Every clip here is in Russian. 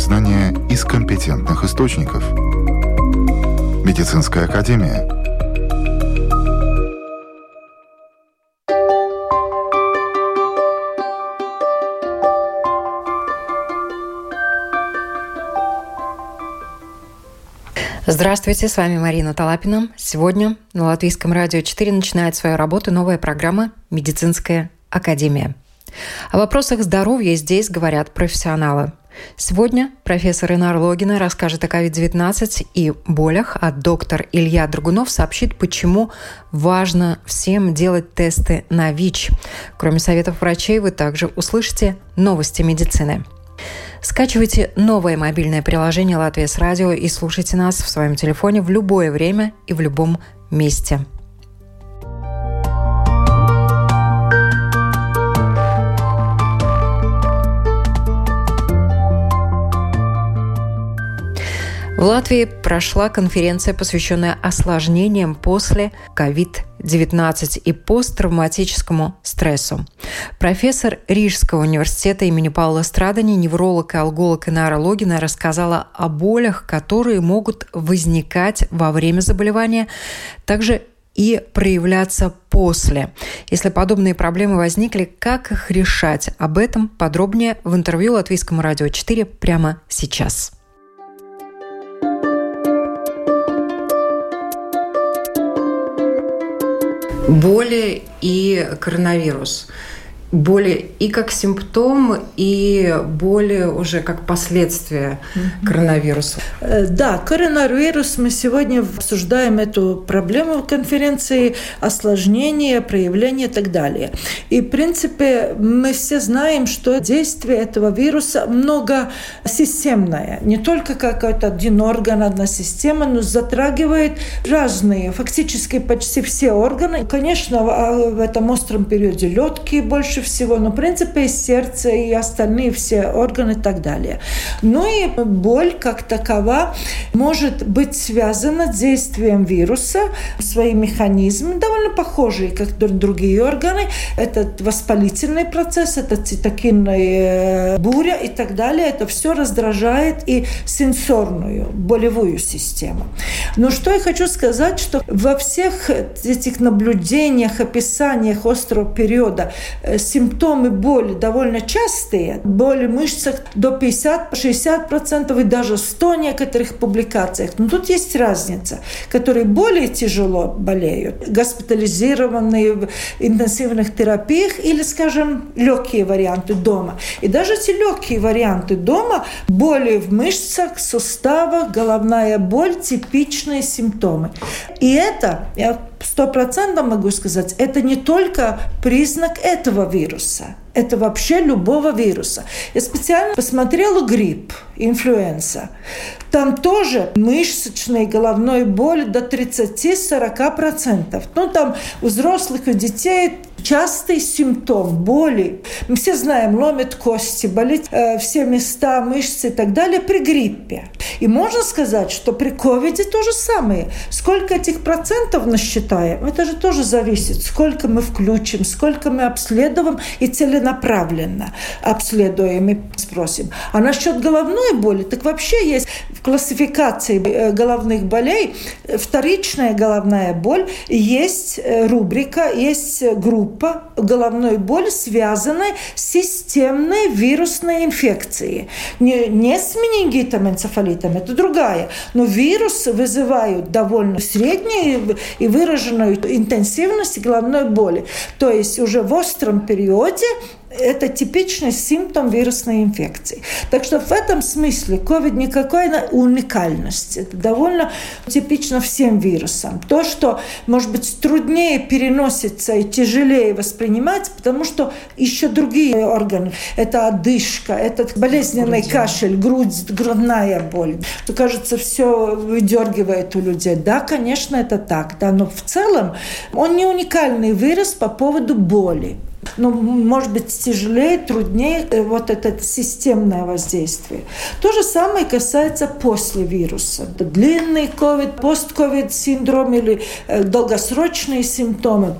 знания из компетентных источников. Медицинская академия. Здравствуйте, с вами Марина Талапина. Сегодня на Латвийском радио 4 начинает свою работу новая программа «Медицинская академия». О вопросах здоровья здесь говорят профессионалы. Сегодня профессор Инар Логина расскажет о COVID-19 и болях, а доктор Илья Драгунов сообщит, почему важно всем делать тесты на ВИЧ. Кроме советов врачей, вы также услышите новости медицины. Скачивайте новое мобильное приложение «Латвия с радио» и слушайте нас в своем телефоне в любое время и в любом месте. В Латвии прошла конференция, посвященная осложнениям после COVID-19 и посттравматическому стрессу. Профессор Рижского университета имени Паула Страдани, невролог и алголог Инара Логина рассказала о болях, которые могут возникать во время заболевания, также и проявляться после. Если подобные проблемы возникли, как их решать? Об этом подробнее в интервью Латвийскому радио 4 прямо сейчас. Боли и коронавирус боли и как симптом, и боли уже как последствия mm-hmm. коронавируса. Э, да, коронавирус. Мы сегодня обсуждаем эту проблему в конференции, осложнения, проявления и так далее. И, в принципе, мы все знаем, что действие этого вируса многосистемное. Не только какой-то один орган, одна система, но затрагивает разные, фактически почти все органы. Конечно, в этом остром периоде легкие больше больше всего, но, в принципе, и сердце, и остальные все органы и так далее. Ну и боль как такова может быть связана с действием вируса, свои механизмы довольно похожие, как другие органы. Это воспалительный процесс, это цитокинная буря и так далее. Это все раздражает и сенсорную, болевую систему. Но что я хочу сказать, что во всех этих наблюдениях, описаниях острого периода э, симптомы боли довольно частые. Боли в мышцах до 50-60% и даже 100 в некоторых публикациях. Но тут есть разница. Которые более тяжело болеют, госпитализированные в интенсивных терапиях или, скажем, легкие варианты дома. И даже эти легкие варианты дома, боли в мышцах, суставах, головная боль – типичные симптомы. И это, я сто процентов могу сказать, это не только признак этого вируса. Это вообще любого вируса. Я специально посмотрела грипп, инфлюенса. Там тоже мышечной головной боли до 30-40%. Ну, там у взрослых и детей частый симптом боли. Мы все знаем, ломят кости, болит э, все места, мышцы и так далее при гриппе. И можно сказать, что при ковиде то же самое. Сколько этих процентов насчитаем, это же тоже зависит, сколько мы включим, сколько мы обследуем и целенаправленно обследуем и спросим. А насчет головной боли, так вообще есть в классификации э, головных болей вторичная головная боль, есть э, рубрика, есть группа головной боли, связанной с системной вирусной инфекцией. Не, не с менингитом, энцефалитом, это другая. Но вирусы вызывают довольно среднюю и выраженную интенсивность головной боли. То есть уже в остром периоде это типичный симптом вирусной инфекции. Так что в этом смысле COVID никакой уникальности. Это довольно типично всем вирусам. То, что, может быть, труднее переносится и тяжелее воспринимать, потому что еще другие органы. Это одышка, этот болезненный грудь. кашель, грудь, грудная боль. То, кажется, все выдергивает у людей. Да, конечно, это так. Да, но в целом он не уникальный вирус по поводу боли. Ну, может быть, тяжелее, труднее э, вот это системное воздействие. То же самое касается после вируса. Длинный ковид, постковид синдром или э, долгосрочные симптомы.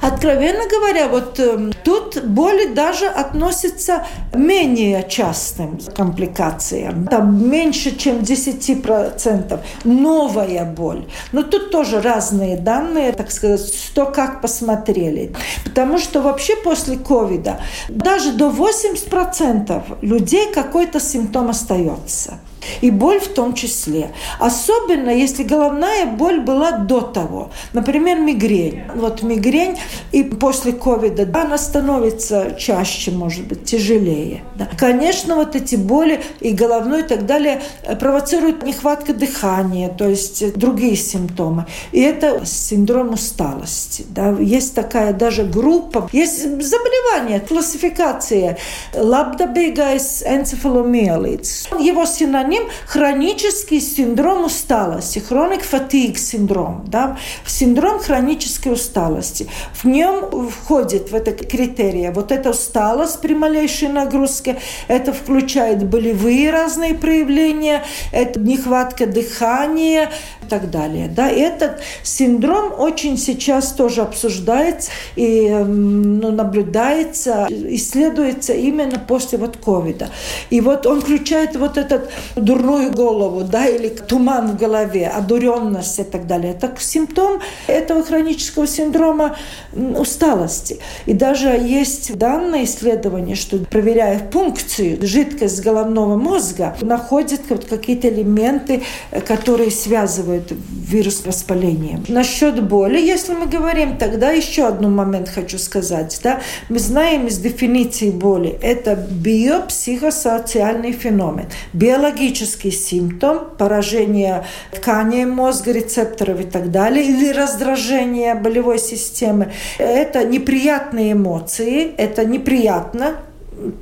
Откровенно говоря, вот э, тут боли даже относятся менее частым компликациям. Там меньше, чем 10% новая боль. Но тут тоже разные данные, так сказать, что как посмотрели. Потому что вообще после ковида даже до 80% людей какой-то симптом остается. И боль в том числе. Особенно, если головная боль была до того. Например, мигрень. Вот мигрень и после ковида она становится чаще, может быть, тяжелее. Да. Конечно, вот эти боли и головной и так далее э, провоцируют нехватка дыхания, то есть другие симптомы. И это синдром усталости. Да. Есть такая даже группа, есть заболевание, классификация лабдабигайс энцефаломиолитс. Его синоним синоним хронический синдром усталости, хроник фатиг синдром, да, синдром хронической усталости. В нем входит в это критерия вот эта усталость при малейшей нагрузке, это включает болевые разные проявления, это нехватка дыхания, так далее. Да? этот синдром очень сейчас тоже обсуждается и ну, наблюдается, исследуется именно после вот ковида. И вот он включает вот этот дурную голову, да, или туман в голове, одуренность и так далее. Это симптом этого хронического синдрома усталости. И даже есть данные исследования, что проверяя функцию, жидкость головного мозга, находят вот какие-то элементы, которые связывают вирус воспаления. Насчет боли, если мы говорим, тогда еще один момент хочу сказать. Да? Мы знаем из дефиниции боли, это биопсихосоциальный феномен. Биологический симптом поражения тканей мозга, рецепторов и так далее, или раздражение болевой системы. Это неприятные эмоции, это неприятно,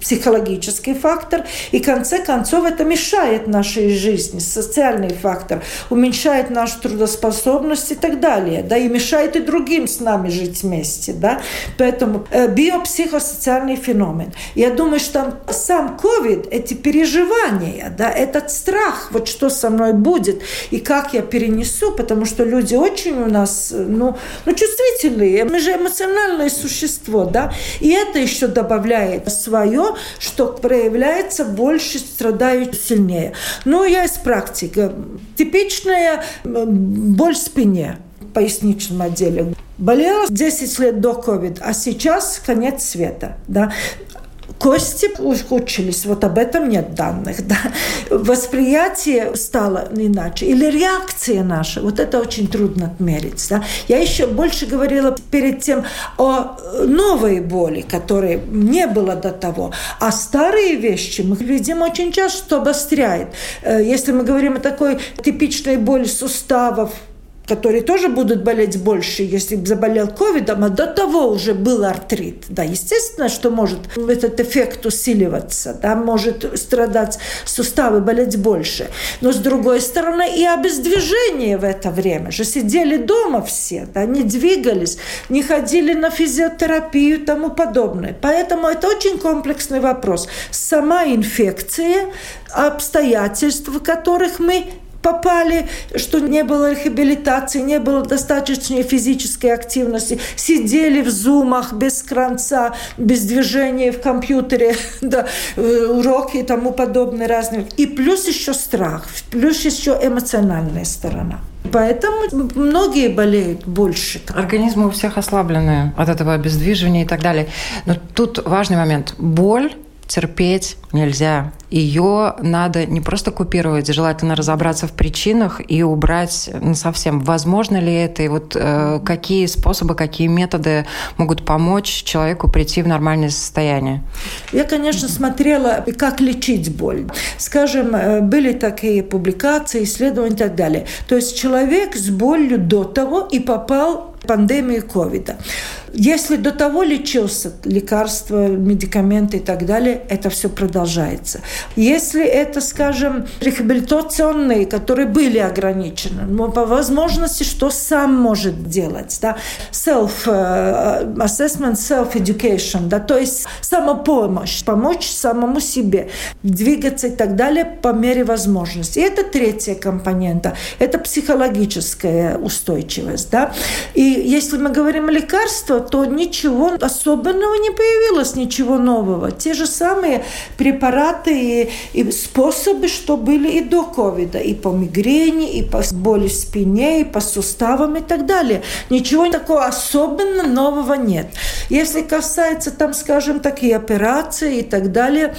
психологический фактор, и в конце концов это мешает нашей жизни, социальный фактор, уменьшает нашу трудоспособность и так далее, да, и мешает и другим с нами жить вместе, да, поэтому э, биопсихосоциальный феномен. Я думаю, что сам COVID, эти переживания, да, этот страх, вот что со мной будет и как я перенесу, потому что люди очень у нас, ну, ну чувствительные, мы же эмоциональное существо, да, и это еще добавляет свою свое, что проявляется больше, страдают сильнее. Но я из практики. Типичная боль в спине поясничном отделе. Болела 10 лет до COVID, а сейчас конец света. Да? Кости ухудшились, вот об этом нет данных. Да. Восприятие стало иначе. Или реакция наша, вот это очень трудно отмерить. Да. Я еще больше говорила перед тем о новой боли, которой не было до того. А старые вещи мы видим очень часто, что обостряет. Э, если мы говорим о такой типичной боли суставов, которые тоже будут болеть больше, если заболел ковидом, а до того уже был артрит. Да, естественно, что может этот эффект усиливаться, да, может страдать суставы, болеть больше. Но с другой стороны и обездвижение в это время же сидели дома все, да, не двигались, не ходили на физиотерапию и тому подобное. Поэтому это очень комплексный вопрос. Сама инфекция, обстоятельства, которых мы попали, что не было реабилитации, не было достаточной физической активности, сидели в зумах без конца, без движения в компьютере, да, уроки и тому подобное разные. И плюс еще страх, плюс еще эмоциональная сторона. Поэтому многие болеют больше. Организмы у всех ослаблены от этого обездвиживания и так далее. Но тут важный момент. Боль терпеть нельзя. Ее надо не просто купировать, желательно разобраться в причинах и убрать ну, совсем. Возможно ли это, и вот э, какие способы, какие методы могут помочь человеку прийти в нормальное состояние? Я, конечно, смотрела, как лечить боль. Скажем, э, были такие публикации, исследования и так далее. То есть человек с болью до того и попал в пандемию ковида. Если до того лечился лекарства, медикаменты и так далее, это все продолжается. Если это, скажем, рехабилитационные, которые были ограничены, но по возможности, что сам может делать, да, self-assessment, self-education, да, то есть самопомощь, помочь самому себе, двигаться и так далее по мере возможности. И это третья компонента, это психологическая устойчивость, да, и если мы говорим о лекарствах, то ничего особенного не появилось, ничего нового. Те же самые препараты и, и способы, что были и до ковида, и по мигрени, и по боли в спине, и по суставам и так далее. Ничего такого особенно нового нет. Если касается, там, скажем, такие операции и так далее,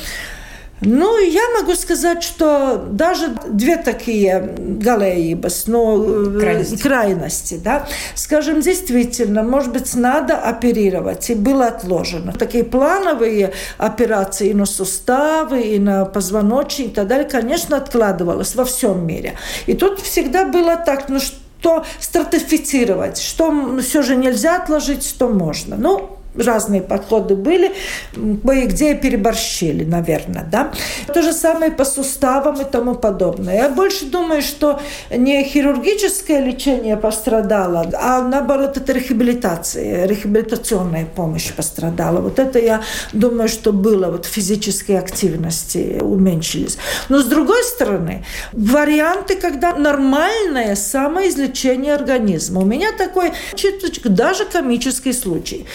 ну, я могу сказать, что даже две такие галеибас, но э, крайности. крайности, да, скажем, действительно, может быть, надо оперировать, и было отложено. Такие плановые операции и на суставы, и на позвоночник и так далее, конечно, откладывалось во всем мире. И тут всегда было так, ну, что стратифицировать, что все же нельзя отложить, что можно. Ну, разные подходы были, кое-где переборщили, наверное, да. То же самое по суставам и тому подобное. Я больше думаю, что не хирургическое лечение пострадало, а наоборот это рехабилитация, рехабилитационная помощь пострадала. Вот это я думаю, что было, вот физические активности уменьшились. Но с другой стороны, варианты, когда нормальное самоизлечение организма. У меня такой чуточку даже комический случай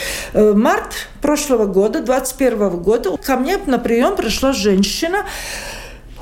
март прошлого года, 21 года, ко мне на прием пришла женщина,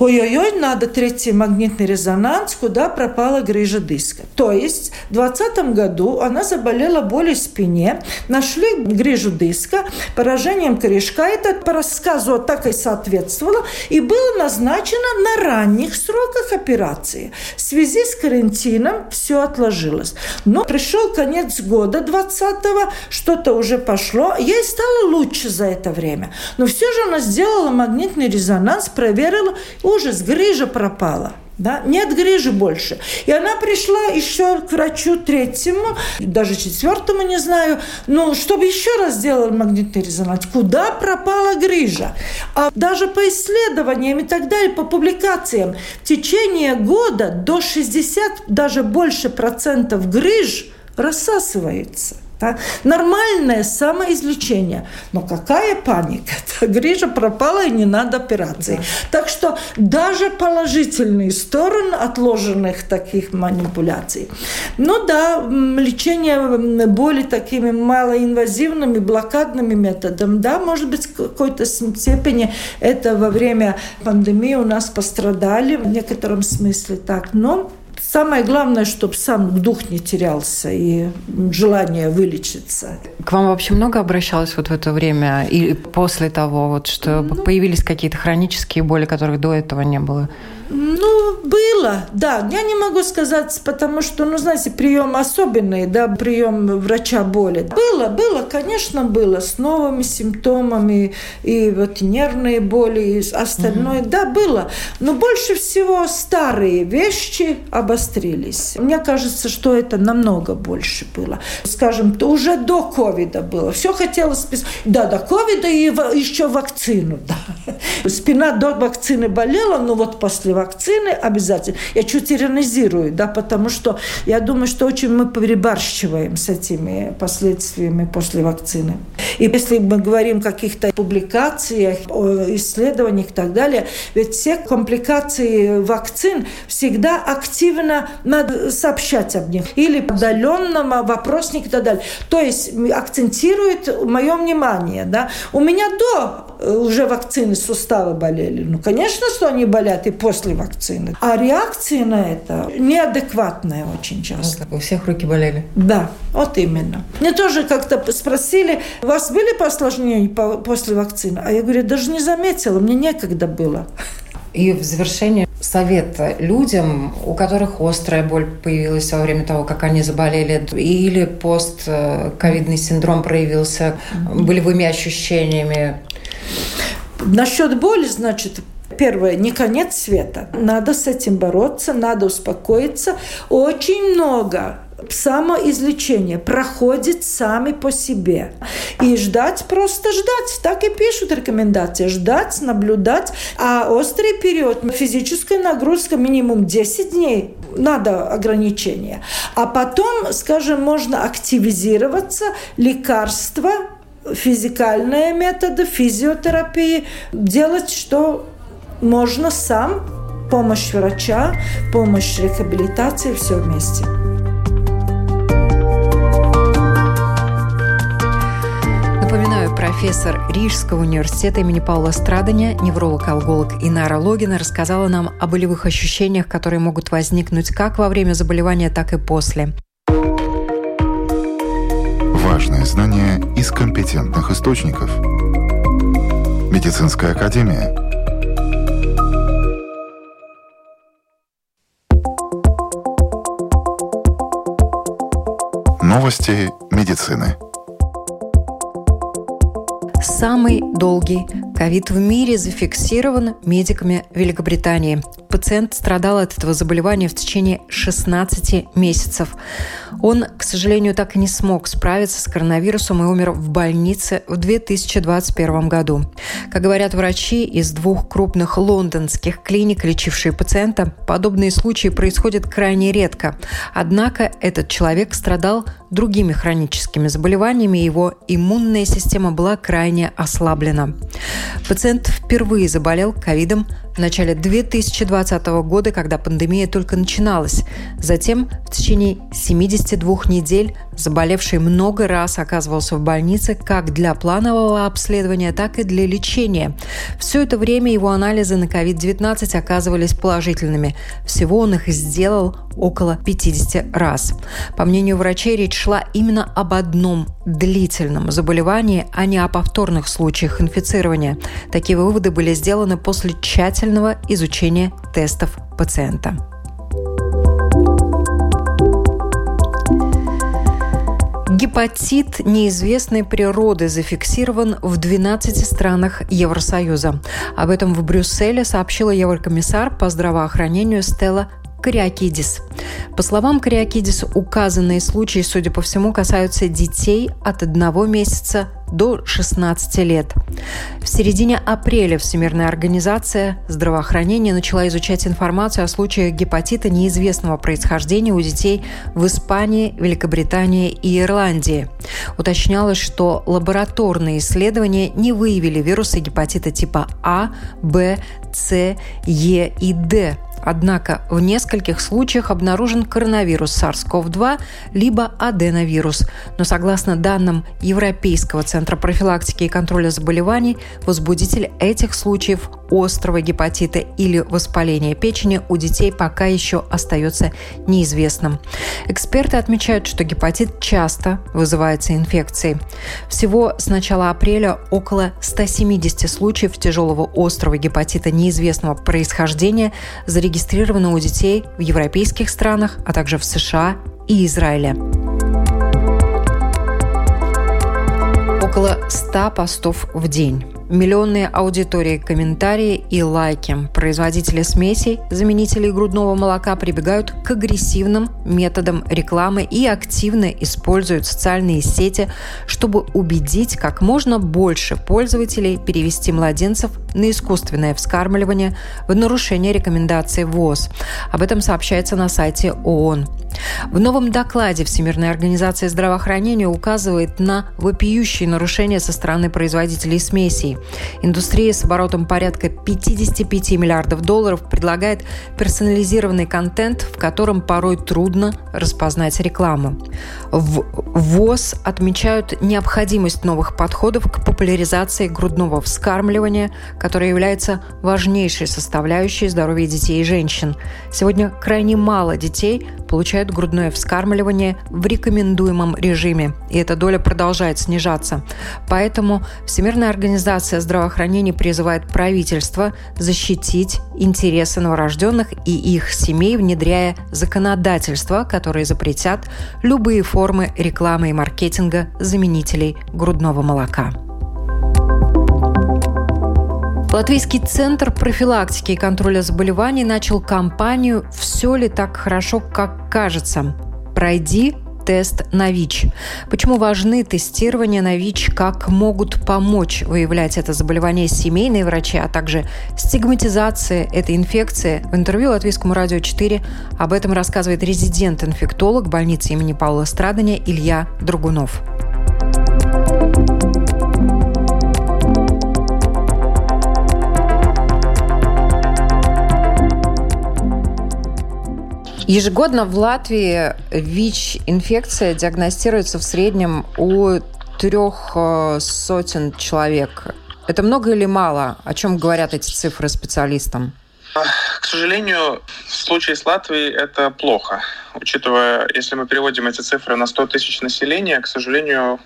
ой-ой-ой, надо третий магнитный резонанс, куда пропала грыжа диска. То есть в 2020 году она заболела болью в спине, нашли грыжу диска, поражением корешка. Это по рассказу так и соответствовало. И было назначено на ранних сроках операции. В связи с карантином все отложилось. Но пришел конец года 20-го, что-то уже пошло. Ей стало лучше за это время. Но все же она сделала магнитный резонанс, проверила, ужас, грыжа пропала. Да? Нет грыжи больше. И она пришла еще к врачу третьему, даже четвертому, не знаю, ну, чтобы еще раз сделал магнитный резонанс. Куда пропала грыжа? А даже по исследованиям и так далее, по публикациям, в течение года до 60, даже больше процентов грыж рассасывается. Да? Нормальное самоизлечение. Но какая паника? Грижа пропала и не надо операции. Да. Так что даже положительные стороны отложенных таких манипуляций. Ну да, лечение боли такими малоинвазивными, блокадными методами, да, может быть, в какой-то степени это во время пандемии у нас пострадали в некотором смысле так, но Самое главное, чтобы сам дух не терялся и желание вылечиться. К вам вообще много обращалось вот в это время и после того, вот, что ну, появились какие-то хронические боли, которых до этого не было? Ну, было, да. Я не могу сказать, потому что, ну, знаете, прием особенный, да, прием врача боли. Было, было, конечно, было, с новыми симптомами, и вот нервные боли, и остальное, угу. да, было. Но больше всего старые вещи обострились. Мне кажется, что это намного больше было. Скажем, то уже до ковида было. Все хотелось писать. Да, до ковида и еще вакцину, да. Спина до вакцины болела, но вот после вакцины обязательно. Я чуть иронизирую, да, потому что я думаю, что очень мы перебарщиваем с этими последствиями после вакцины. И если мы говорим о каких-то публикациях, о исследованиях и так далее, ведь все компликации вакцин всегда активно надо сообщать об них. Или удаленном вопросник и так далее. То есть акцентирует мое внимание. Да? У меня до уже вакцины сустава болели. Ну, конечно, что они болят и после после вакцины. А реакция на это неадекватная очень часто. У всех руки болели? Да, вот именно. Мне тоже как-то спросили, у вас были осложнения после вакцины? А я говорю, даже не заметила, мне некогда было. И в завершение совет людям, у которых острая боль появилась во время того, как они заболели, или постковидный синдром проявился болевыми ощущениями? Насчет боли, значит, Первое, не конец света. Надо с этим бороться, надо успокоиться. Очень много самоизлечение проходит сами по себе. И ждать, просто ждать. Так и пишут рекомендации. Ждать, наблюдать. А острый период, физическая нагрузка минимум 10 дней, надо ограничения. А потом, скажем, можно активизироваться, лекарства, физикальные методы, физиотерапии, делать, что можно сам, помощь врача, помощь реабилитации все вместе. Напоминаю, профессор Рижского университета имени Паула Страдания, невролог-алголог Инара Логина рассказала нам о болевых ощущениях, которые могут возникнуть как во время заболевания, так и после. Важные знания из компетентных источников. Медицинская академия – Новости медицины. Самый долгий ковид в мире зафиксирован медиками Великобритании. Пациент страдал от этого заболевания в течение 16 месяцев. Он, к сожалению, так и не смог справиться с коронавирусом и умер в больнице в 2021 году. Как говорят врачи из двух крупных лондонских клиник, лечившие пациента, подобные случаи происходят крайне редко. Однако этот человек страдал другими хроническими заболеваниями, его иммунная система была крайне ослаблена. Пациент впервые заболел ковидом в начале 2020 года, когда пандемия только начиналась. Затем в течение 72 недель заболевший много раз оказывался в больнице как для планового обследования, так и для лечения. Все это время его анализы на COVID-19 оказывались положительными. Всего он их сделал около 50 раз. По мнению врачей, речь шла именно об одном длительном заболевании, а не о повторных случаях инфицирования. Такие выводы были сделаны после тщательного изучения тестов пациента. Гепатит неизвестной природы зафиксирован в 12 странах Евросоюза. Об этом в Брюсселе сообщила еврокомиссар по здравоохранению Стелла Кариакидис. По словам Кариакидис, указанные случаи, судя по всему, касаются детей от одного месяца до 16 лет. В середине апреля Всемирная организация здравоохранения начала изучать информацию о случаях гепатита неизвестного происхождения у детей в Испании, Великобритании и Ирландии. Уточнялось, что лабораторные исследования не выявили вирусы гепатита типа А, Б, С, Е и Д, Однако в нескольких случаях обнаружен коронавирус SARS-CoV-2 либо аденовирус. Но согласно данным Европейского центра профилактики и контроля заболеваний, возбудитель этих случаев острого гепатита или воспаления печени у детей пока еще остается неизвестным. Эксперты отмечают, что гепатит часто вызывается инфекцией. Всего с начала апреля около 170 случаев тяжелого острого гепатита неизвестного происхождения зарегистрировано у детей в европейских странах, а также в США и Израиле. Около 100 постов в день миллионные аудитории, комментарии и лайки. Производители смесей, заменителей грудного молока прибегают к агрессивным методам рекламы и активно используют социальные сети, чтобы убедить как можно больше пользователей перевести младенцев на искусственное вскармливание в нарушение рекомендаций ВОЗ. Об этом сообщается на сайте ООН. В новом докладе Всемирной организации здравоохранения указывает на вопиющие нарушения со стороны производителей смесей. Индустрия с оборотом порядка 55 миллиардов долларов предлагает персонализированный контент, в котором порой трудно распознать рекламу. В ВОЗ отмечают необходимость новых подходов к популяризации грудного вскармливания, которое является важнейшей составляющей здоровья детей и женщин. Сегодня крайне мало детей получают грудное вскармливание в рекомендуемом режиме, и эта доля продолжает снижаться. Поэтому Всемирная организация здравоохранения призывает правительство защитить интересы новорожденных и их семей, внедряя законодательства, которые запретят любые формы рекламы и маркетинга заменителей грудного молока. Латвийский центр профилактики и контроля заболеваний начал кампанию «Все ли так хорошо, как кажется?» Пройди тест на ВИЧ. Почему важны тестирования на ВИЧ, как могут помочь выявлять это заболевание семейные врачи, а также стигматизация этой инфекции. В интервью Латвийскому радио 4 об этом рассказывает резидент-инфектолог больницы имени Павла Страдания Илья Другунов. Ежегодно в Латвии ВИЧ-инфекция диагностируется в среднем у трех э, сотен человек. Это много или мало? О чем говорят эти цифры специалистам? К сожалению, в случае с Латвией это плохо. Учитывая, если мы переводим эти цифры на 100 тысяч населения, к сожалению,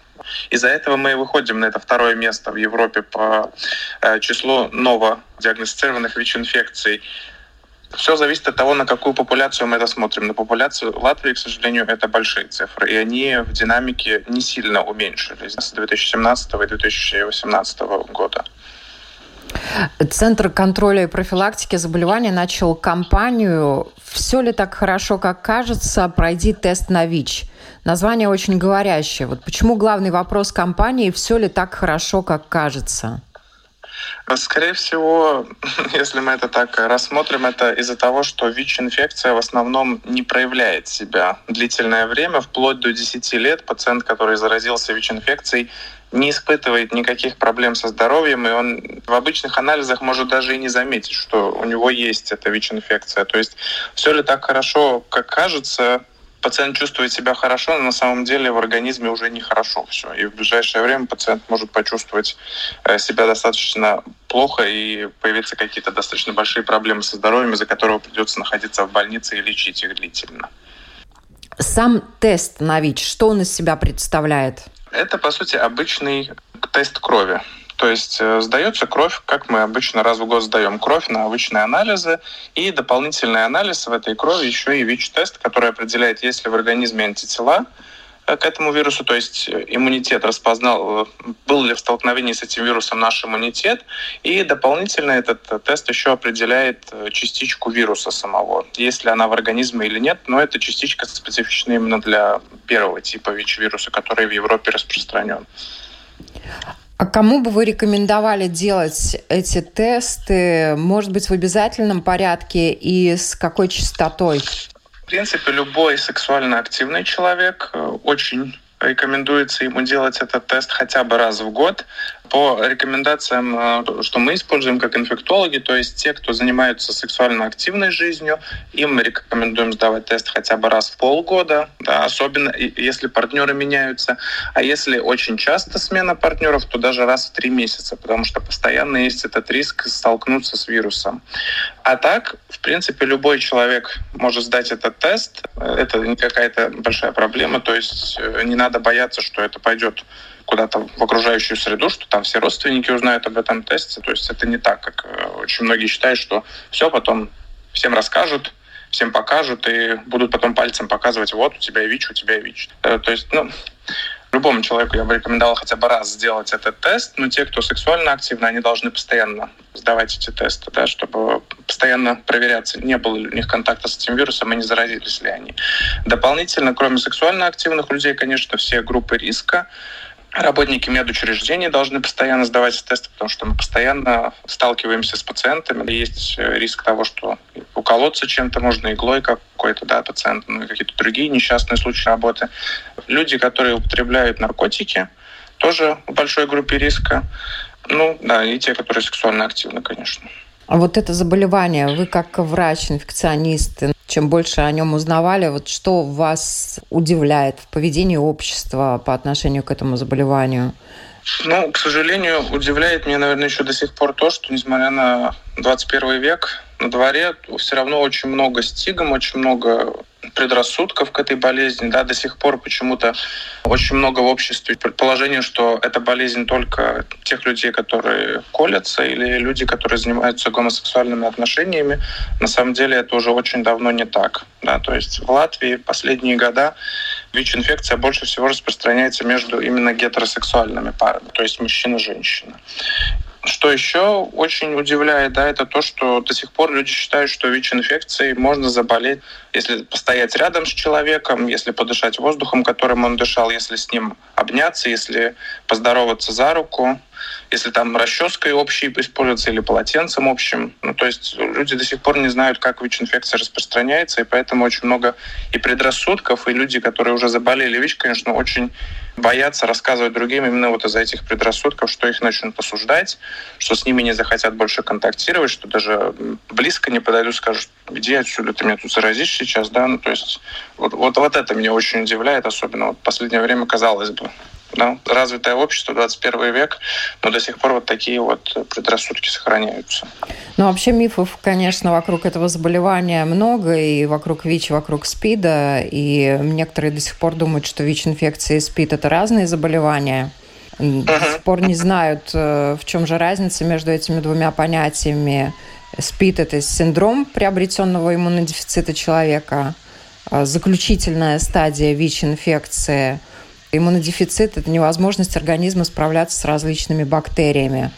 из-за этого мы и выходим на это второе место в Европе по э, числу новодиагностированных ВИЧ-инфекций. Все зависит от того, на какую популяцию мы это смотрим. На популяцию Латвии, к сожалению, это большие цифры, и они в динамике не сильно уменьшились с 2017 и 2018 года. Центр контроля и профилактики заболеваний начал кампанию «Все ли так хорошо, как кажется? Пройди тест на ВИЧ». Название очень говорящее. Вот почему главный вопрос кампании «Все ли так хорошо, как кажется»? Скорее всего, если мы это так рассмотрим, это из-за того, что ВИЧ-инфекция в основном не проявляет себя длительное время, вплоть до 10 лет. Пациент, который заразился ВИЧ-инфекцией, не испытывает никаких проблем со здоровьем, и он в обычных анализах может даже и не заметить, что у него есть эта ВИЧ-инфекция. То есть все ли так хорошо, как кажется, пациент чувствует себя хорошо, но на самом деле в организме уже нехорошо все. И в ближайшее время пациент может почувствовать э, себя достаточно плохо и появиться какие-то достаточно большие проблемы со здоровьем, из-за которого придется находиться в больнице и лечить их длительно. Сам тест на ВИЧ, что он из себя представляет? Это, по сути, обычный тест крови. То есть э, сдается кровь, как мы обычно раз в год сдаем кровь на обычные анализы, и дополнительный анализ в этой крови еще и ВИЧ-тест, который определяет, есть ли в организме антитела э, к этому вирусу, то есть э, иммунитет распознал, был ли в столкновении с этим вирусом наш иммунитет, и дополнительно этот тест еще определяет частичку вируса самого, есть ли она в организме или нет, но эта частичка специфична именно для первого типа ВИЧ-вируса, который в Европе распространен. А кому бы вы рекомендовали делать эти тесты? Может быть, в обязательном порядке и с какой частотой? В принципе, любой сексуально активный человек э, очень рекомендуется ему делать этот тест хотя бы раз в год по рекомендациям, э, что мы используем как инфектологи, то есть те, кто занимаются сексуально активной жизнью, им мы рекомендуем сдавать тест хотя бы раз в полгода, да, особенно если партнеры меняются. А если очень часто смена партнеров, то даже раз в три месяца, потому что постоянно есть этот риск столкнуться с вирусом. А так, в принципе, любой человек может сдать этот тест. Это не какая-то большая проблема, то есть э, не надо бояться, что это пойдет куда-то в окружающую среду, что там все родственники узнают об этом тесте. То есть это не так, как э, очень многие считают, что все потом всем расскажут, всем покажут и будут потом пальцем показывать, вот у тебя ВИЧ, у тебя ВИЧ. Э, то есть, ну, любому человеку я бы рекомендовал хотя бы раз сделать этот тест, но те, кто сексуально активны, они должны постоянно сдавать эти тесты, да, чтобы постоянно проверяться, не было ли у них контакта с этим вирусом и не заразились ли они. Дополнительно, кроме сексуально активных людей, конечно, все группы риска, Работники медучреждений должны постоянно сдавать тесты, потому что мы постоянно сталкиваемся с пациентами. Есть э, риск того, что уколоться чем-то можно, иглой какой-то, да, пациент, ну какие-то другие несчастные случаи работы. Люди, которые употребляют наркотики, тоже в большой группе риска. Ну, да, и те, которые сексуально активны, конечно. А вот это заболевание, вы как врач, инфекционист, чем больше о нем узнавали, вот что вас удивляет в поведении общества по отношению к этому заболеванию? Ну, к сожалению, удивляет меня, наверное, еще до сих пор то, что, несмотря на 21 век, на дворе все равно очень много стигм, очень много предрассудков к этой болезни. Да, до сих пор почему-то очень много в обществе предположения, что это болезнь только тех людей, которые колятся, или люди, которые занимаются гомосексуальными отношениями. На самом деле это уже очень давно не так. Да, то есть в Латвии последние года ВИЧ-инфекция больше всего распространяется между именно гетеросексуальными парами, то есть мужчина-женщина. Что еще очень удивляет, да, это то, что до сих пор люди считают, что ВИЧ-инфекцией можно заболеть, если постоять рядом с человеком, если подышать воздухом, которым он дышал, если с ним обняться, если поздороваться за руку, если там расческой общей используется или полотенцем общим. Ну, то есть люди до сих пор не знают, как ВИЧ-инфекция распространяется, и поэтому очень много и предрассудков, и люди, которые уже заболели ВИЧ, конечно, очень боятся рассказывать другим именно вот из-за этих предрассудков, что их начнут осуждать, что с ними не захотят больше контактировать, что даже близко не подойдут, скажут, иди отсюда, ты меня тут заразишь сейчас, да, ну, то есть вот, вот, вот это меня очень удивляет, особенно вот в последнее время, казалось бы, да, развитое общество, 21 век, но до сих пор вот такие вот предрассудки сохраняются. Ну, вообще мифов, конечно, вокруг этого заболевания много, и вокруг ВИЧ, вокруг СПИДа, и некоторые до сих пор думают, что ВИЧ-инфекция и СПИД – это разные заболевания. До сих пор не знают, э, в чем же разница между этими двумя понятиями. СПИД – это синдром приобретенного иммунодефицита человека, а заключительная стадия ВИЧ-инфекции – Иммунодефицит – это невозможность организма справляться с различными бактериями,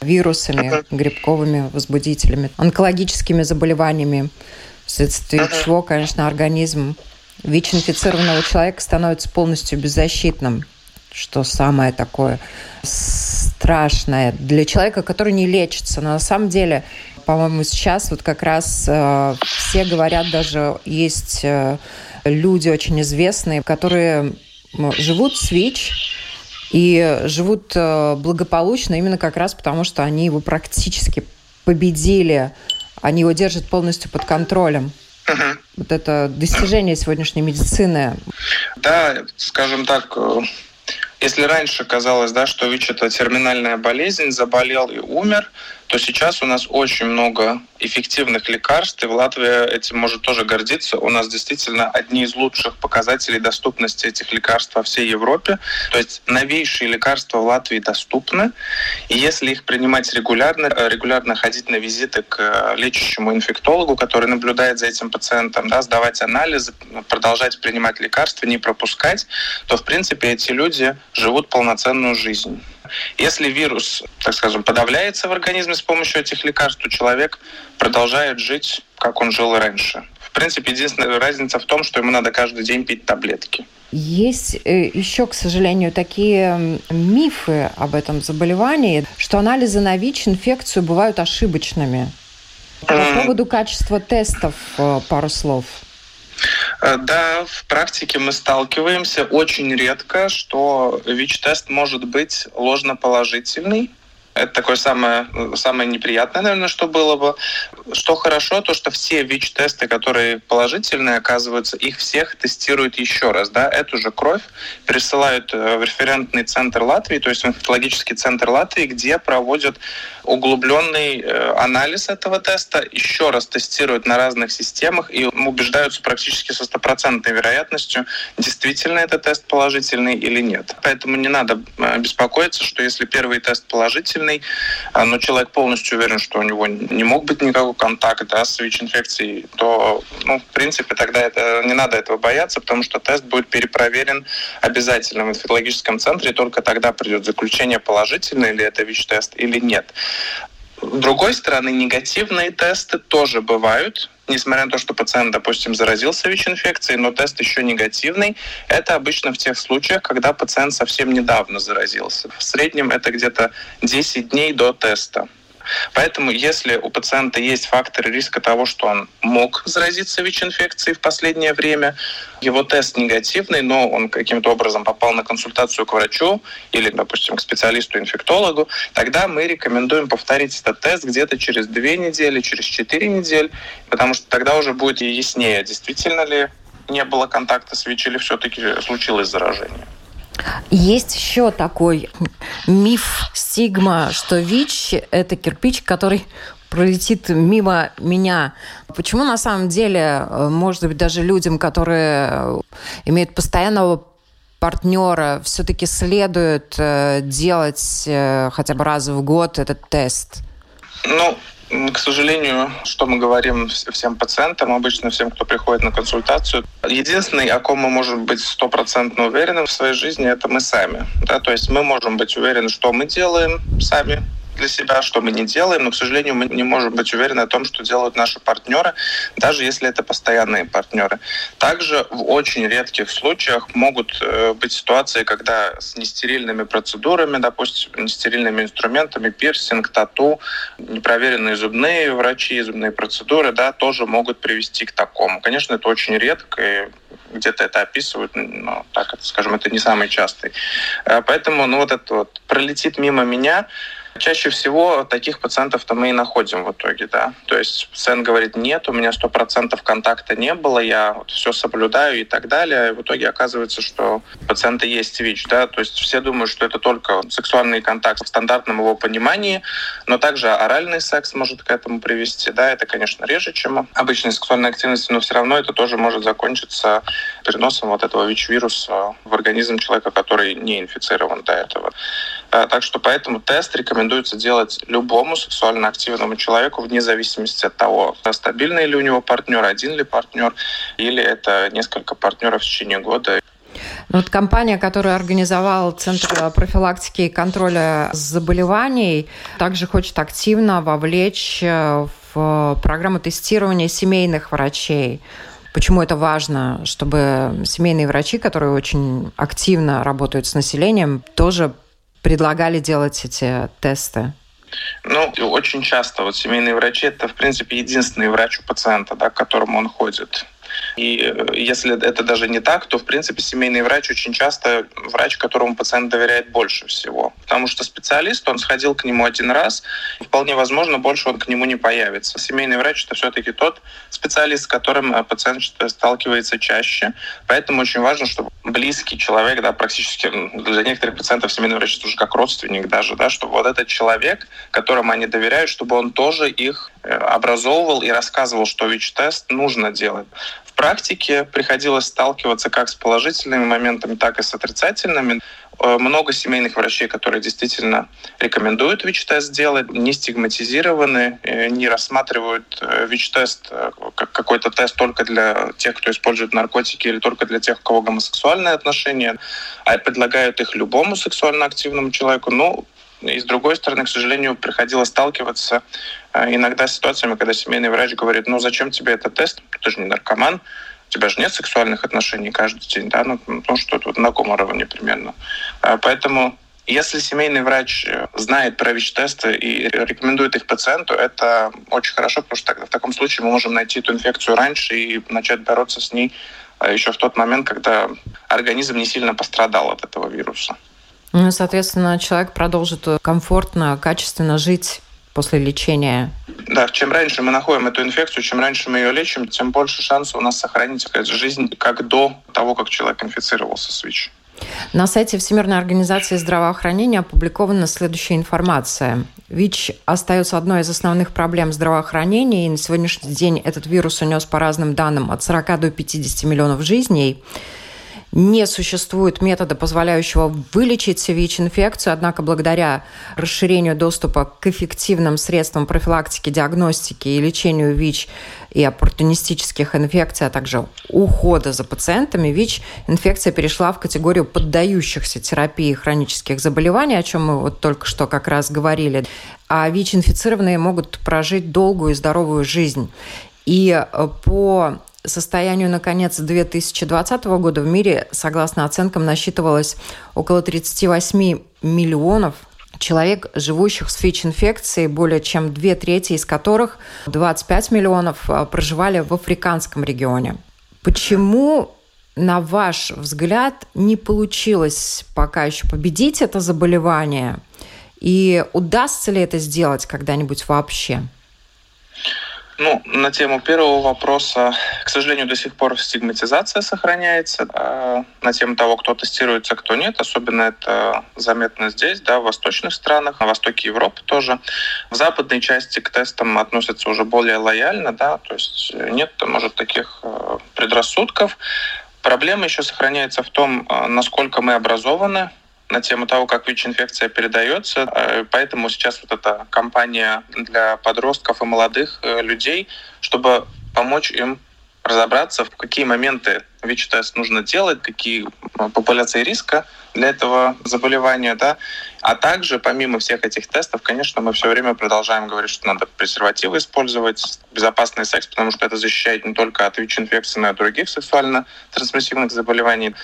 вирусами, грибковыми возбудителями, онкологическими заболеваниями, вследствие чего, конечно, организм ВИЧ-инфицированного человека становится полностью беззащитным, что самое такое страшное для человека, который не лечится. Но на самом деле, по-моему, сейчас вот как раз э, все говорят, даже есть э, люди очень известные, которые живут с ВИЧ и живут э, благополучно именно как раз потому, что они его практически победили, они его держат полностью под контролем. Угу. Вот это достижение сегодняшней медицины. Да, скажем так, э, если раньше казалось, да, что ВИЧ это терминальная болезнь, заболел и умер, то сейчас у нас очень много эффективных лекарств, и в Латвии этим может тоже гордиться. У нас действительно одни из лучших показателей доступности этих лекарств во всей Европе. То есть новейшие лекарства в Латвии доступны, и если их принимать регулярно, э, регулярно ходить на визиты к э, лечащему инфектологу, который наблюдает за этим пациентом, да, сдавать анализы, продолжать принимать лекарства, не пропускать, то, в принципе, эти люди живут полноценную жизнь. Если вирус, так скажем, подавляется в организме с помощью этих лекарств, то человек продолжает жить, как он жил раньше. В принципе, единственная разница в том, что ему надо каждый день пить таблетки. Есть э, еще, к сожалению, такие мифы об этом заболевании, что анализы на ВИЧ-инфекцию бывают ошибочными. По поводу качества тестов э, пару слов. Э, да, в практике мы сталкиваемся очень редко, что ВИЧ-тест может быть ложноположительный. Это такое самое, самое неприятное, наверное, что было бы. Что хорошо, то что все ВИЧ-тесты, которые положительные, оказываются, их всех тестируют еще раз. Да? Эту же кровь присылают э, в референтный центр Латвии, то есть в инфекологический центр Латвии, где проводят углубленный э, анализ этого теста, еще раз тестируют на разных системах и убеждаются практически со стопроцентной вероятностью, действительно это тест положительный или нет. Поэтому не надо э, беспокоиться, что если первый тест положительный, а, но человек полностью уверен, что у него не мог быть никакого контакта да, с ВИЧ-инфекцией, то, ну, в принципе, тогда это, не надо этого бояться, потому что тест будет перепроверен обязательно в инфекологическом центре, и только тогда придет заключение, положительный ли это ВИЧ-тест или нет. С другой стороны, негативные тесты тоже бывают, несмотря на то, что пациент, допустим, заразился ВИЧ-инфекцией, но тест еще негативный, это обычно в тех случаях, когда пациент совсем недавно заразился. В среднем это где-то 10 дней до теста. Поэтому, если у пациента есть факторы риска того, что он мог заразиться ВИЧ-инфекцией в последнее время, его тест негативный, но он каким-то образом попал на консультацию к врачу или, допустим, к специалисту-инфектологу, тогда мы рекомендуем повторить этот тест где-то через две недели, через четыре недели, потому что тогда уже будет яснее, действительно ли не было контакта с ВИЧ или все-таки случилось заражение. Есть еще такой миф, стигма, что ВИЧ – это кирпич, который пролетит мимо меня. Почему на самом деле, э, может быть, даже людям, которые э, имеют постоянного партнера, все-таки следует э, делать хотя бы раз в год этот тест? Ну, к сожалению, что мы говорим всем пациентам, обычно всем, кто приходит на консультацию, единственный, о ком мы можем быть стопроцентно уверены в своей жизни, это мы сами. Да? То есть мы можем быть уверены, что мы делаем сами, для себя, что мы не делаем, но, к сожалению, мы не можем быть уверены о том, что делают наши партнеры, даже если это постоянные партнеры. Также в очень редких случаях могут э, быть ситуации, когда с нестерильными процедурами, допустим, нестерильными инструментами, пирсинг, тату, непроверенные зубные врачи, зубные процедуры, да, тоже могут привести к такому. Конечно, это очень редко, и где-то это описывают, но так, скажем, это не самый частый. Э, поэтому, ну, вот это вот пролетит мимо меня, Чаще всего таких пациентов-то мы и находим в итоге, да. То есть пациент говорит, нет, у меня 100% контакта не было, я вот все соблюдаю и так далее. И в итоге оказывается, что у пациента есть ВИЧ, да. То есть все думают, что это только сексуальный контакт в стандартном его понимании, но также оральный секс может к этому привести, да. Это, конечно, реже, чем обычная сексуальная активность, но все равно это тоже может закончиться переносом вот этого ВИЧ-вируса в организм человека, который не инфицирован до этого. А, так что поэтому тест рекомендуется делать любому сексуально активному человеку вне зависимости от того, стабильный ли у него партнер, один ли партнер, или это несколько партнеров в течение года. Ну, вот компания, которая организовала Центр профилактики и контроля заболеваний, также хочет активно вовлечь э, в программу тестирования семейных врачей. Почему это важно, чтобы семейные врачи, которые очень активно работают с населением, тоже предлагали делать эти тесты? Ну, очень часто вот семейные врачи это, в принципе, единственный врач у пациента, да, к которому он ходит. И э, если это даже не так, то, в принципе, семейный врач очень часто врач, которому пациент доверяет больше всего. Потому что специалист, он сходил к нему один раз, и вполне возможно, больше он к нему не появится. Семейный врач — это все-таки тот специалист, с которым э, пациент сталкивается чаще. Поэтому очень важно, чтобы близкий человек, да, практически для некоторых пациентов семейный врач это уже как родственник даже, да, чтобы вот этот человек, которому они доверяют, чтобы он тоже их э, образовывал и рассказывал, что ВИЧ-тест нужно делать. В практике приходилось сталкиваться как с положительными моментами, так и с отрицательными. Э, много семейных врачей, которые действительно рекомендуют ВИЧ-тест делать, не стигматизированы, э, не рассматривают э, ВИЧ-тест как какой-то тест только для тех, кто использует наркотики или только для тех, у кого гомосексуальные отношения, а предлагают их любому сексуально активному человеку. Ну, и с другой стороны, к сожалению, приходилось сталкиваться иногда с ситуациями, когда семейный врач говорит, ну зачем тебе этот тест, ты же не наркоман, у тебя же нет сексуальных отношений каждый день, да, ну, ну что это вот на таком уровне примерно. А, поэтому если семейный врач э, знает про ВИЧ-тесты и рекомендует их пациенту, это очень хорошо, потому что в таком случае мы можем найти эту инфекцию раньше и начать бороться с ней а, еще в тот момент, когда организм не сильно пострадал от этого вируса. Ну, соответственно, человек продолжит комфортно, качественно жить после лечения. Да, чем раньше мы находим эту инфекцию, чем раньше мы ее лечим, тем больше шансов у нас сохранить жизнь как до того, как человек инфицировался с ВИЧ. На сайте Всемирной организации здравоохранения опубликована следующая информация. ВИЧ остается одной из основных проблем здравоохранения, и на сегодняшний день этот вирус унес по разным данным от 40 до 50 миллионов жизней. Не существует метода, позволяющего вылечить ВИЧ-инфекцию, однако благодаря расширению доступа к эффективным средствам профилактики, диагностики и лечению ВИЧ и оппортунистических инфекций, а также ухода за пациентами, ВИЧ-инфекция перешла в категорию поддающихся терапии хронических заболеваний, о чем мы вот только что как раз говорили. А ВИЧ-инфицированные могут прожить долгую и здоровую жизнь. И э, по состоянию на конец 2020 года в мире, согласно оценкам, насчитывалось около 38 миллионов человек, живущих с ВИЧ-инфекцией, более чем две трети из которых, 25 миллионов, а, проживали в африканском регионе. Почему, на ваш взгляд, не получилось пока еще победить это заболевание? И удастся ли это сделать когда-нибудь вообще? Ну, на тему первого вопроса, к сожалению, до сих пор стигматизация сохраняется. А на тему того, кто тестируется, кто нет, особенно это заметно здесь, да, в восточных странах, на востоке Европы тоже. В западной части к тестам относятся уже более лояльно, да, то есть нет, может, таких э, предрассудков. Проблема еще сохраняется в том, э, насколько мы образованы, на тему того, как ВИЧ-инфекция передается. Э, поэтому сейчас вот эта кампания для подростков и молодых э, людей, чтобы помочь им разобраться, в какие моменты ВИЧ-тест нужно делать, какие популяции риска для этого заболевания, да, а также, помимо всех этих тестов, конечно, мы все время продолжаем говорить, что надо презервативы использовать, безопасный секс, потому что это защищает не только от ВИЧ-инфекции, но и от других сексуально трансмиссивных заболеваний.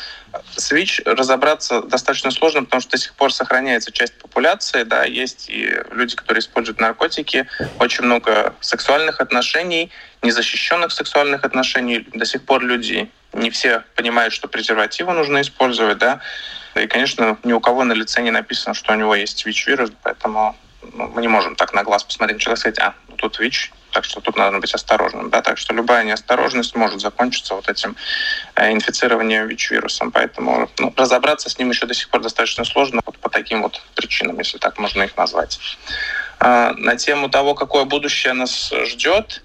С ВИЧ разобраться достаточно сложно, потому что до сих пор сохраняется часть популяции, да, есть и люди, которые используют наркотики, очень много сексуальных отношений, незащищенных сексуальных отношений, до сих пор люди не все понимают, что презервативы нужно использовать, да, и, конечно, ни у кого на лице не написано, что у него есть ВИЧ-вирус, поэтому ну, мы не можем так на глаз посмотреть человека и сказать, а, ну тут ВИЧ, так что тут надо быть осторожным. Да? Так что любая неосторожность может закончиться вот этим э, инфицированием ВИЧ-вирусом. Поэтому ну, разобраться с ним еще до сих пор достаточно сложно вот по таким вот причинам, если так можно их назвать. А, на тему того, какое будущее нас ждет,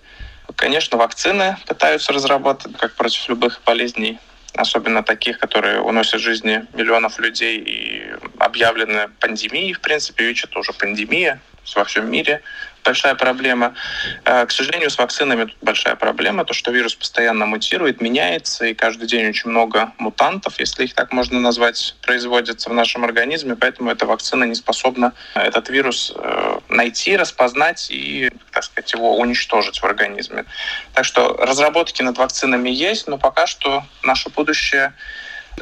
конечно, вакцины пытаются разрабатывать как против любых болезней особенно таких, которые уносят жизни миллионов людей и объявлены пандемией, в принципе, ВИЧ это уже пандемия во всем мире большая проблема. Э, к сожалению, с вакцинами тут большая проблема, то, что вирус постоянно мутирует, меняется, и каждый день очень много мутантов, если их так можно назвать, производится в нашем организме, поэтому эта вакцина не способна этот вирус э, найти, распознать и, так сказать, его уничтожить в организме. Так что разработки над вакцинами есть, но пока что наше будущее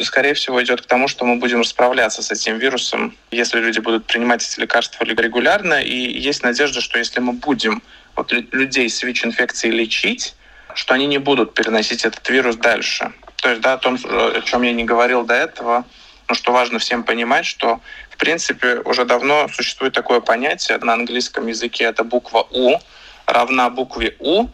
скорее всего, идет к тому, что мы будем справляться с этим вирусом, если люди будут принимать эти лекарства регулярно. И есть надежда, что если мы будем вот людей с ВИЧ-инфекцией лечить, что они не будут переносить этот вирус дальше. То есть, да, о том, о чем я не говорил до этого, но что важно всем понимать, что, в принципе, уже давно существует такое понятие на английском языке, это буква «У», равна букве «У»,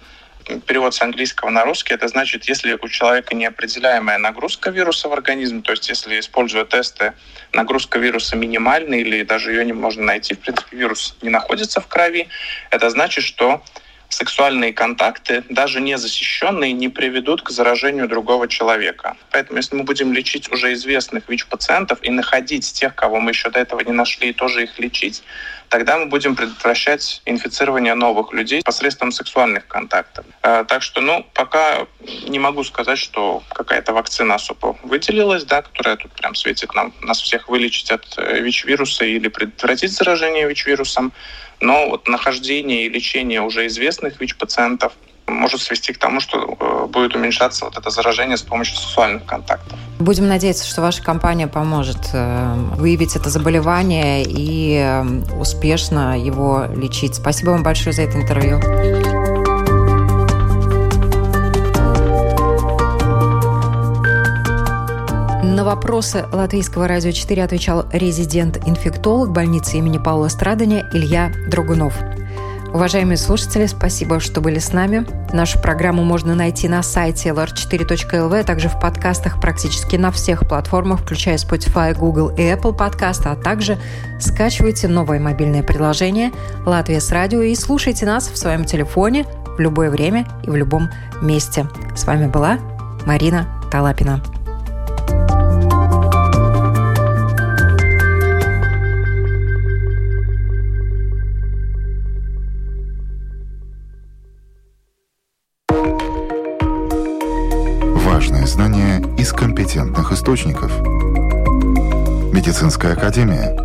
перевод с английского на русский, это значит, если у человека неопределяемая нагрузка вируса в организм, то есть если, используя тесты, нагрузка вируса минимальная или даже ее не можно найти, в принципе, вирус не находится в крови, это значит, что сексуальные контакты, даже не защищенные, не приведут к заражению другого человека. Поэтому если мы будем лечить уже известных ВИЧ-пациентов и находить тех, кого мы еще до этого не нашли, и тоже их лечить, тогда мы будем предотвращать инфицирование новых людей посредством сексуальных контактов. А, так что, ну, пока не могу сказать, что какая-то вакцина особо выделилась, да, которая тут прям светит нам, нас всех вылечить от э, ВИЧ-вируса или предотвратить заражение ВИЧ-вирусом. Но вот нахождение и лечение уже известных ВИЧ-пациентов может свести к тому, что э, будет уменьшаться вот это заражение с помощью сексуальных контактов. Будем надеяться, что ваша компания поможет э, выявить это заболевание и э, успешно его лечить. Спасибо вам большое за это интервью. На вопросы Латвийского радио 4 отвечал резидент-инфектолог больницы имени Павла Страдания Илья Дрогунов. Уважаемые слушатели, спасибо, что были с нами. Нашу программу можно найти на сайте lr4.lv, а также в подкастах практически на всех платформах, включая Spotify, Google и Apple Podcast, а также скачивайте новое мобильное приложение «Латвия с радио» и слушайте нас в своем телефоне в любое время и в любом месте. С вами была Марина Талапина. Знания из компетентных источников. Медицинская академия –